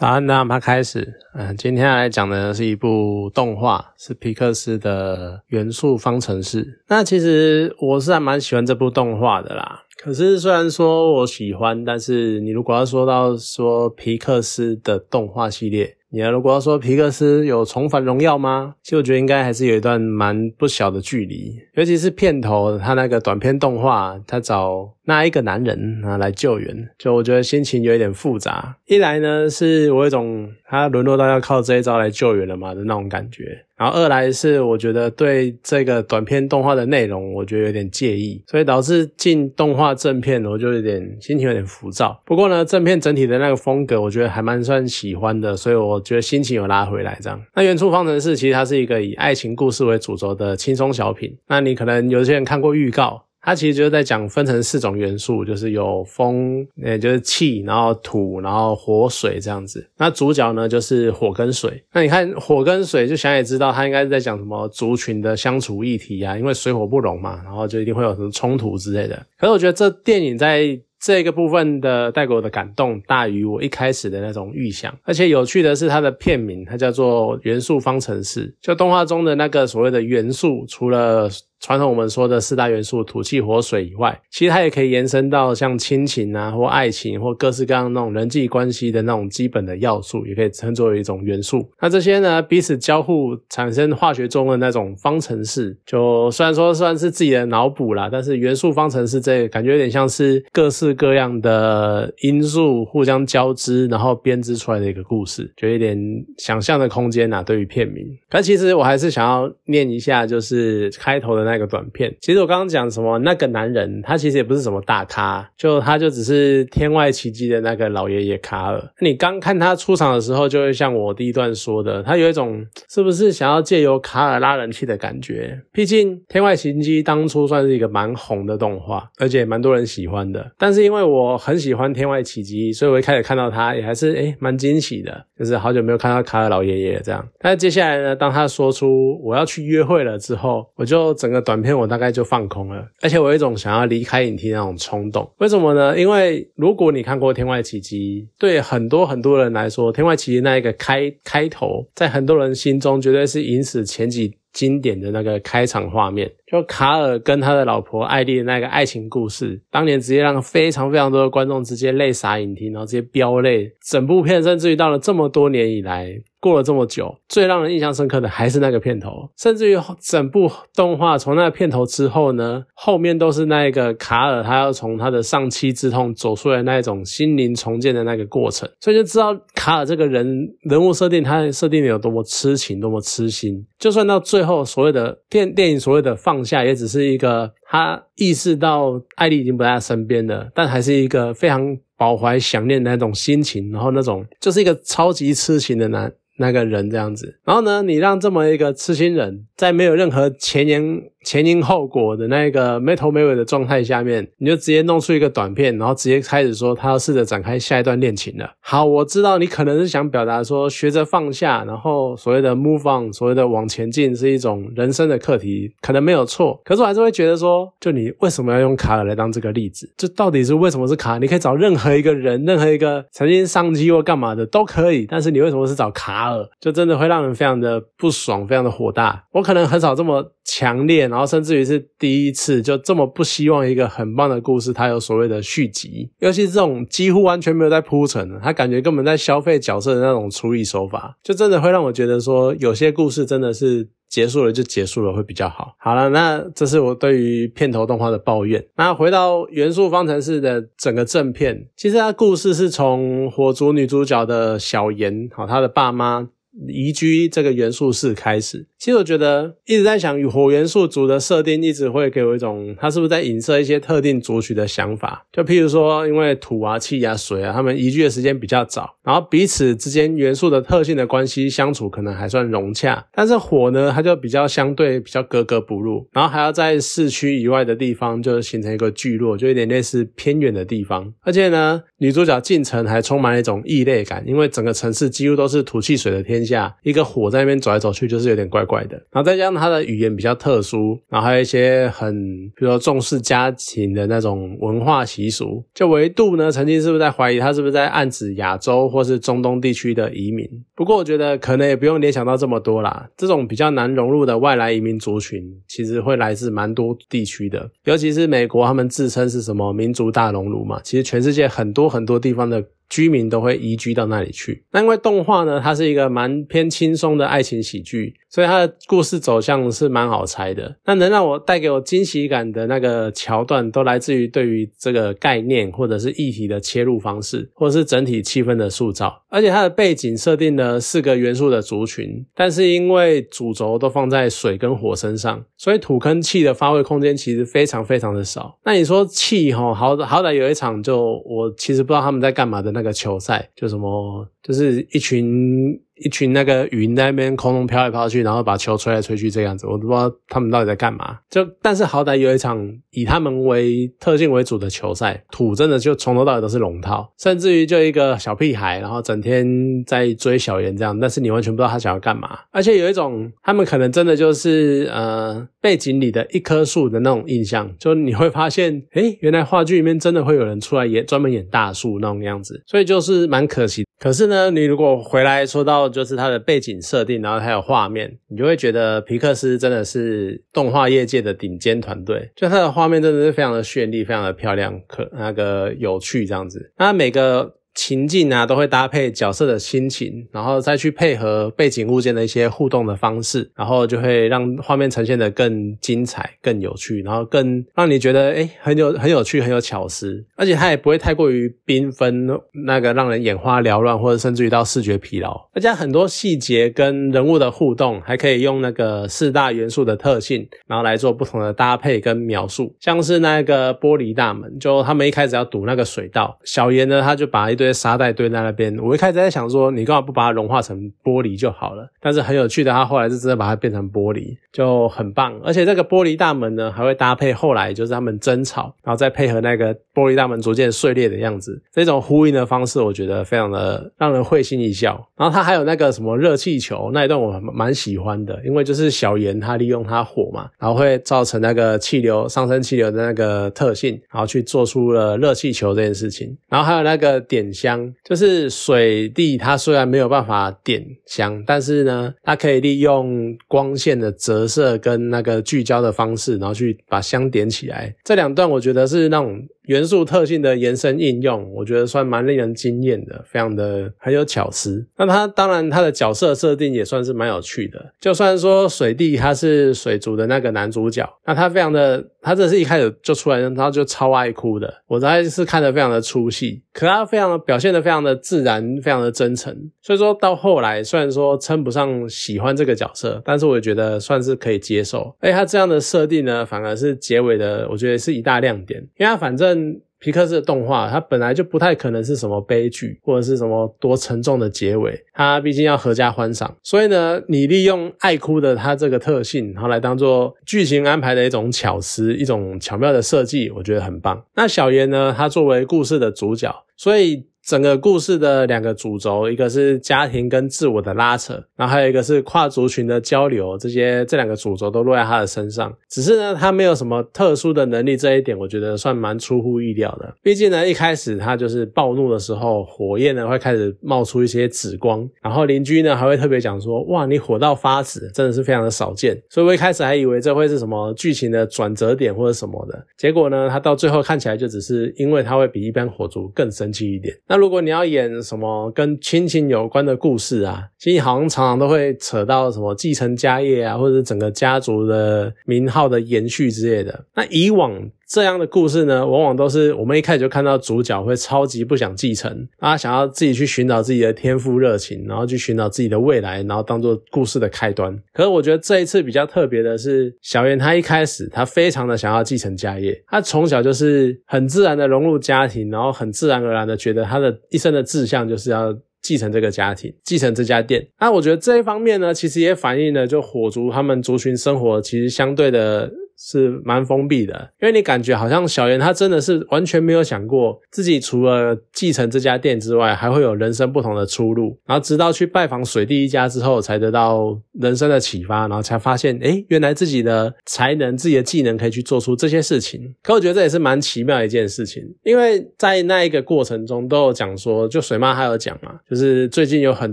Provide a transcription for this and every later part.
好，那我们开始。嗯，今天要来讲的是一部动画，是皮克斯的《元素方程式》。那其实我是还蛮喜欢这部动画的啦。可是虽然说我喜欢，但是你如果要说到说皮克斯的动画系列，你如果要说皮克斯有重返荣耀吗？其实我觉得应该还是有一段蛮不小的距离。尤其是片头他那个短片动画，他找那一个男人啊来救援，就我觉得心情有一点复杂。一来呢，是我有一种他沦落到要靠这一招来救援了嘛的那种感觉。然后二来是我觉得对这个短片动画的内容，我觉得有点介意，所以导致进动画正片，我就有点心情有点浮躁。不过呢，正片整体的那个风格，我觉得还蛮算喜欢的，所以我觉得心情有拉回来这样。那原初方程式其实它是一个以爱情故事为主轴的轻松小品。那你可能有些人看过预告。它其实就是在讲分成四种元素，就是有风，也就是气，然后土，然后火水这样子。那主角呢就是火跟水。那你看火跟水，就想也知道，它应该是在讲什么族群的相处议题啊，因为水火不容嘛，然后就一定会有什么冲突之类的。可是我觉得这电影在这个部分的带给我的感动大于我一开始的那种预想。而且有趣的是，它的片名它叫做《元素方程式》，就动画中的那个所谓的元素，除了传统我们说的四大元素土气火水以外，其实它也可以延伸到像亲情啊，或爱情，或各式各样那种人际关系的那种基本的要素，也可以称作为一种元素。那这些呢，彼此交互产生化学中的那种方程式，就虽然说算是自己的脑补啦，但是元素方程式这感觉有点像是各式各样的因素互相交织，然后编织出来的一个故事，就有点想象的空间呐。对于片名，但其实我还是想要念一下，就是开头的。那个短片，其实我刚刚讲什么那个男人，他其实也不是什么大咖，就他就只是天外奇迹的那个老爷爷卡尔。你刚看他出场的时候，就会像我第一段说的，他有一种是不是想要借由卡尔拉人气的感觉？毕竟天外奇迹当初算是一个蛮红的动画，而且蛮多人喜欢的。但是因为我很喜欢天外奇迹，所以我一开始看到他也还是诶蛮惊喜的，就是好久没有看到卡尔老爷爷这样。但是接下来呢，当他说出我要去约会了之后，我就整个。短片我大概就放空了，而且我有一种想要离开影厅那种冲动。为什么呢？因为如果你看过《天外奇迹》，对很多很多人来说，《天外奇迹》那一个开开头，在很多人心中绝对是影史前几经典的那个开场画面。就卡尔跟他的老婆艾丽的那个爱情故事，当年直接让非常非常多的观众直接泪洒影厅，然后直接飙泪。整部片甚至于到了这么多年以来，过了这么久，最让人印象深刻的还是那个片头。甚至于整部动画从那个片头之后呢，后面都是那个卡尔他要从他的丧妻之痛走出来那一种心灵重建的那个过程，所以就知道卡尔这个人人物设定，他设定的有多么痴情，多么痴心。就算到最后所谓的电电影所谓的放。下也只是一个，他意识到艾丽已经不在他身边了，但还是一个非常饱怀想念的那种心情，然后那种就是一个超级痴情的男那个人这样子。然后呢，你让这么一个痴心人，在没有任何前言。前因后果的那个没头没尾的状态下面，你就直接弄出一个短片，然后直接开始说他要试着展开下一段恋情了。好，我知道你可能是想表达说学着放下，然后所谓的 move on，所谓的往前进是一种人生的课题，可能没有错。可是我还是会觉得说，就你为什么要用卡尔来当这个例子？这到底是为什么是卡？你可以找任何一个人，任何一个曾经上机或干嘛的都可以，但是你为什么是找卡尔？就真的会让人非常的不爽，非常的火大。我可能很少这么强烈。然后甚至于是第一次就这么不希望一个很棒的故事，它有所谓的续集，尤其是这种几乎完全没有在铺陈的，他感觉根本在消费角色的那种处理手法，就真的会让我觉得说，有些故事真的是结束了就结束了会比较好。好了，那这是我对于片头动画的抱怨。那回到元素方程式的整个正片，其实它故事是从火族女主角的小妍，好，她的爸妈。移居这个元素室开始，其实我觉得一直在想，与火元素族的设定一直会给我一种，它是不是在影射一些特定族群的想法？就譬如说，因为土啊、气啊、水啊，他们移居的时间比较早，然后彼此之间元素的特性的关系相处可能还算融洽，但是火呢，它就比较相对比较格格不入，然后还要在市区以外的地方就形成一个聚落，就有点类似偏远的地方，而且呢，女主角进城还充满了一种异类感，因为整个城市几乎都是土气水的天。天下，一个火在那边走来走去，就是有点怪怪的。然后再加上他的语言比较特殊，然后还有一些很，比如说重视家庭的那种文化习俗，就维度呢，曾经是不是在怀疑他是不是在暗指亚洲或是中东地区的移民？不过我觉得可能也不用联想到这么多啦。这种比较难融入的外来移民族群，其实会来自蛮多地区的，尤其是美国，他们自称是什么民族大熔炉嘛，其实全世界很多很多地方的。居民都会移居到那里去。那因为动画呢，它是一个蛮偏轻松的爱情喜剧，所以它的故事走向是蛮好猜的。那能让我带给我惊喜感的那个桥段，都来自于对于这个概念或者是议题的切入方式，或者是整体气氛的塑造。而且它的背景设定了四个元素的族群，但是因为主轴都放在水跟火身上，所以土跟气的发挥空间其实非常非常的少。那你说气哈，好好歹有一场就我其实不知道他们在干嘛的那那个球赛，就什么就是一群。一群那个云在那边空中飘来飘去，然后把球吹来吹去这样子，我都不知道他们到底在干嘛。就但是好歹有一场以他们为特性为主的球赛，土真的就从头到尾都是龙套，甚至于就一个小屁孩，然后整天在追小圆这样，但是你完全不知道他想要干嘛。而且有一种他们可能真的就是呃背景里的一棵树的那种印象，就你会发现，诶，原来话剧里面真的会有人出来演专门演大树那种样子，所以就是蛮可惜。可是呢，你如果回来说到就是它的背景设定，然后还有画面，你就会觉得皮克斯真的是动画业界的顶尖团队。就它的画面真的是非常的绚丽，非常的漂亮，可那个有趣这样子。那每个。情境啊，都会搭配角色的心情，然后再去配合背景物件的一些互动的方式，然后就会让画面呈现的更精彩、更有趣，然后更让你觉得哎很有很有趣、很有巧思，而且它也不会太过于缤纷，那个让人眼花缭乱，或者甚至于到视觉疲劳。而且很多细节跟人物的互动，还可以用那个四大元素的特性，然后来做不同的搭配跟描述。像是那个玻璃大门，就他们一开始要堵那个水道，小严呢他就把一堆沙袋堆在那边，我一开始在想说，你干嘛不把它融化成玻璃就好了？但是很有趣的，他后来是真的把它变成玻璃，就很棒。而且这个玻璃大门呢，还会搭配后来就是他们争吵，然后再配合那个玻璃大门逐渐碎裂的样子，这种呼应的方式，我觉得非常的让人会心一笑。然后它还有那个什么热气球那一段，我蛮喜欢的，因为就是小严他利用它火嘛，然后会造成那个气流上升气流的那个特性，然后去做出了热气球这件事情。然后还有那个点香就是水滴，它虽然没有办法点香，但是呢，它可以利用光线的折射跟那个聚焦的方式，然后去把香点起来。这两段我觉得是那种。元素特性的延伸应用，我觉得算蛮令人惊艳的，非常的很有巧思。那他当然他的角色设定也算是蛮有趣的。就算说水弟他是水族的那个男主角，那他非常的，他这是一开始就出来，然后就超爱哭的。我在是看得非常的出戏，可他非常的表现的非常的自然，非常的真诚。所以说到后来，虽然说称不上喜欢这个角色，但是我觉得算是可以接受。哎，他这样的设定呢，反而是结尾的，我觉得是一大亮点，因为他反正。皮克斯的动画，它本来就不太可能是什么悲剧，或者是什么多沉重的结尾。它毕竟要合家欢赏，所以呢，你利用爱哭的它这个特性，然后来当做剧情安排的一种巧思，一种巧妙的设计，我觉得很棒。那小严呢，他作为故事的主角，所以。整个故事的两个主轴，一个是家庭跟自我的拉扯，然后还有一个是跨族群的交流，这些这两个主轴都落在他的身上。只是呢，他没有什么特殊的能力，这一点我觉得算蛮出乎意料的。毕竟呢，一开始他就是暴怒的时候，火焰呢会开始冒出一些紫光，然后邻居呢还会特别讲说：“哇，你火到发紫，真的是非常的少见。”所以我一开始还以为这会是什么剧情的转折点或者什么的，结果呢，他到最后看起来就只是因为他会比一般火族更生气一点。那如果你要演什么跟亲情有关的故事啊，其实好像常常都会扯到什么继承家业啊，或者整个家族的名号的延续之类的。那以往这样的故事呢，往往都是我们一开始就看到主角会超级不想继承，啊想要自己去寻找自己的天赋热情，然后去寻找自己的未来，然后当做故事的开端。可是我觉得这一次比较特别的是，小圆他一开始他非常的想要继承家业，他从小就是很自然的融入家庭，然后很自然而然的觉得他的一生的志向就是要继承这个家庭，继承这家店。那我觉得这一方面呢，其实也反映了就火族他们族群生活其实相对的。是蛮封闭的，因为你感觉好像小妍她真的是完全没有想过自己除了继承这家店之外，还会有人生不同的出路。然后直到去拜访水弟一家之后，才得到人生的启发，然后才发现，哎，原来自己的才能、自己的技能可以去做出这些事情。可我觉得这也是蛮奇妙的一件事情，因为在那一个过程中都有讲说，就水妈还有讲嘛，就是最近有很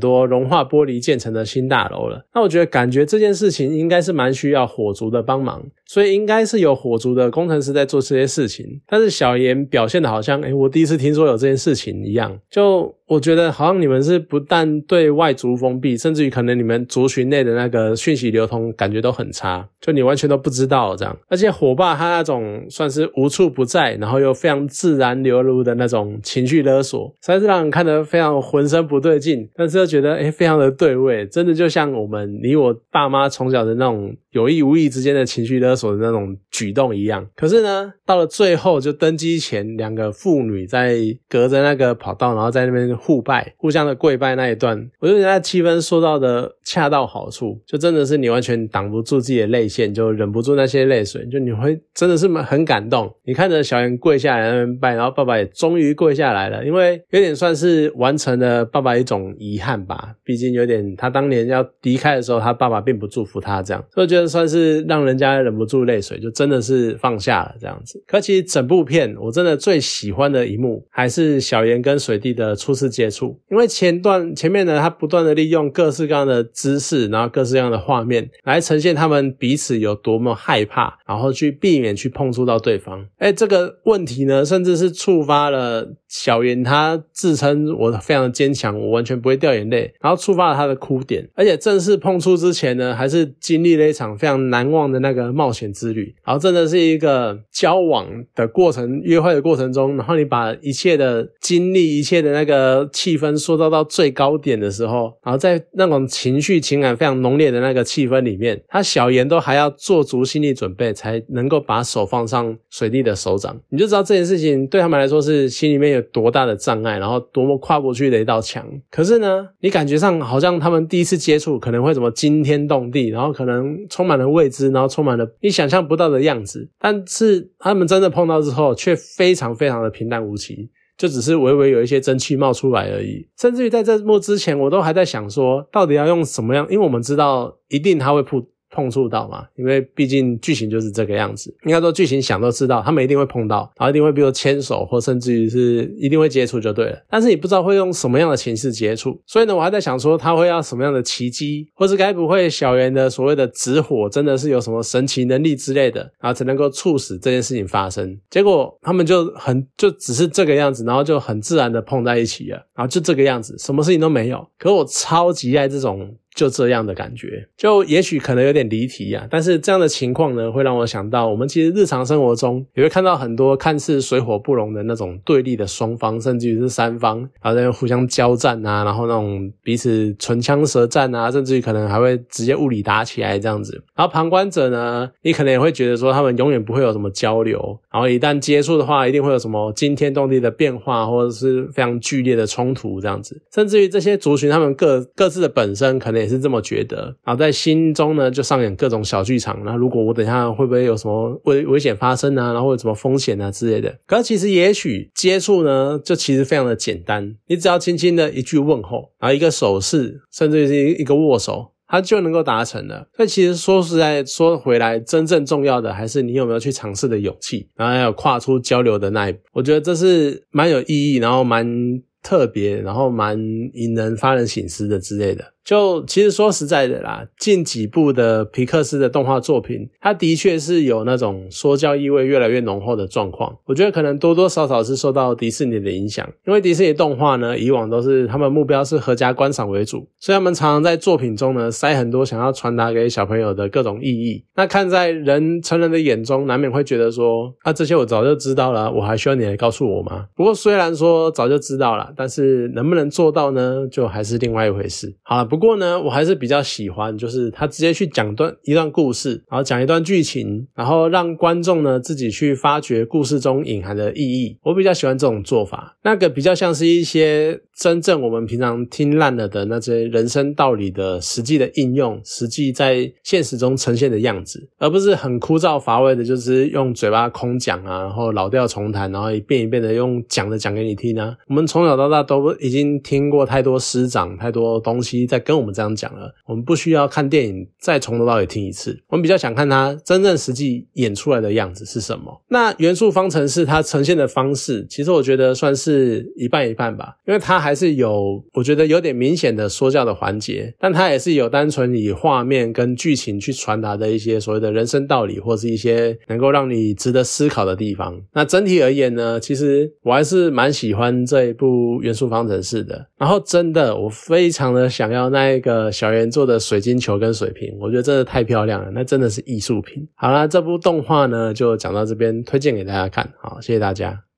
多融化玻璃建成的新大楼了。那我觉得感觉这件事情应该是蛮需要火族的帮忙，所以应该是有火族的工程师在做这些事情。但是小严表现的好像，哎，我第一次听说有这件事情一样，就。我觉得好像你们是不但对外族封闭，甚至于可能你们族群内的那个讯息流通感觉都很差，就你完全都不知道这样。而且火爸他那种算是无处不在，然后又非常自然流露的那种情绪勒索，实在是让人看得非常浑身不对劲，但是又觉得哎非常的对味，真的就像我们你我爸妈从小的那种有意无意之间的情绪勒索的那种举动一样。可是呢，到了最后就登机前，两个妇女在隔着那个跑道，然后在那边。互拜，互相的跪拜那一段，我觉得那气氛说到的恰到好处，就真的是你完全挡不住自己的泪腺，就忍不住那些泪水，就你会真的是很感动。你看着小妍跪下来拜，然后爸爸也终于跪下来了，因为有点算是完成了爸爸一种遗憾吧。毕竟有点他当年要离开的时候，他爸爸并不祝福他这样，所以觉得算是让人家忍不住泪水，就真的是放下了这样子。可其实整部片我真的最喜欢的一幕，还是小妍跟水弟的初次。接触，因为前段前面呢，他不断的利用各式各样的姿势，然后各式各样的画面来呈现他们彼此有多么害怕，然后去避免去碰触到对方。哎，这个问题呢，甚至是触发了小妍他自称我非常坚强，我完全不会掉眼泪，然后触发了他的哭点。而且正式碰触之前呢，还是经历了一场非常难忘的那个冒险之旅。然后真的是一个交往的过程，约会的过程中，然后你把一切的经历，一切的那个。气氛说到到最高点的时候，然后在那种情绪情感非常浓烈的那个气氛里面，他小严都还要做足心理准备，才能够把手放上水弟的手掌，你就知道这件事情对他们来说是心里面有多大的障碍，然后多么跨不去的一道墙。可是呢，你感觉上好像他们第一次接触可能会怎么惊天动地，然后可能充满了未知，然后充满了你想象不到的样子。但是他们真的碰到之后，却非常非常的平淡无奇。就只是微微有一些蒸汽冒出来而已，甚至于在这幕之前，我都还在想说，到底要用什么样？因为我们知道，一定它会扑。碰触到嘛？因为毕竟剧情就是这个样子。应该说剧情想都知道，他们一定会碰到，然后一定会比如牵手，或甚至于是一定会接触就对了。但是你不知道会用什么样的形式接触，所以呢，我还在想说他会要什么样的奇迹，或是该不会小圆的所谓的直火真的是有什么神奇能力之类的，然后才能够促使这件事情发生。结果他们就很就只是这个样子，然后就很自然的碰在一起了，然后就这个样子，什么事情都没有。可我超级爱这种。就这样的感觉，就也许可能有点离题啊，但是这样的情况呢，会让我想到，我们其实日常生活中也会看到很多看似水火不容的那种对立的双方，甚至于是三方，然后在互相交战啊，然后那种彼此唇枪舌战啊，甚至于可能还会直接物理打起来这样子。然后旁观者呢，你可能也会觉得说，他们永远不会有什么交流，然后一旦接触的话，一定会有什么惊天动地的变化，或者是非常剧烈的冲突这样子。甚至于这些族群，他们各各自的本身可能。也是这么觉得，然后在心中呢就上演各种小剧场。那如果我等一下会不会有什么危危险发生啊？然后有什么风险啊之类的？可是其实也许接触呢，就其实非常的简单，你只要轻轻的一句问候，然后一个手势，甚至是一个握手，它就能够达成了。所以其实说实在说回来，真正重要的还是你有没有去尝试的勇气，然后还有跨出交流的那一步。我觉得这是蛮有意义，然后蛮特别，然后蛮引人发人省思的之类的。就其实说实在的啦，近几部的皮克斯的动画作品，它的确是有那种说教意味越来越浓厚的状况。我觉得可能多多少少是受到迪士尼的影响，因为迪士尼动画呢，以往都是他们目标是合家观赏为主，所以他们常常在作品中呢塞很多想要传达给小朋友的各种意义。那看在人成人的眼中，难免会觉得说，啊这些我早就知道了，我还需要你来告诉我吗？不过虽然说早就知道了，但是能不能做到呢，就还是另外一回事。好了，不。不过呢，我还是比较喜欢，就是他直接去讲段一段故事，然后讲一段剧情，然后让观众呢自己去发掘故事中隐含的意义。我比较喜欢这种做法，那个比较像是一些真正我们平常听烂了的那些人生道理的实际的应用，实际在现实中呈现的样子，而不是很枯燥乏味的，就是用嘴巴空讲啊，然后老调重弹，然后一遍一遍的用讲的讲给你听啊。我们从小到大都已经听过太多师长太多东西在跟我们这样讲了，我们不需要看电影再从头到尾听一次。我们比较想看他真正实际演出来的样子是什么。那元素方程式它呈现的方式，其实我觉得算是一半一半吧，因为它还是有我觉得有点明显的说教的环节，但它也是有单纯以画面跟剧情去传达的一些所谓的人生道理，或是一些能够让你值得思考的地方。那整体而言呢，其实我还是蛮喜欢这一部元素方程式的。然后真的，我非常的想要那一个小圆做的水晶球跟水瓶，我觉得真的太漂亮了，那真的是艺术品。好啦，这部动画呢就讲到这边，推荐给大家看，好，谢谢大家。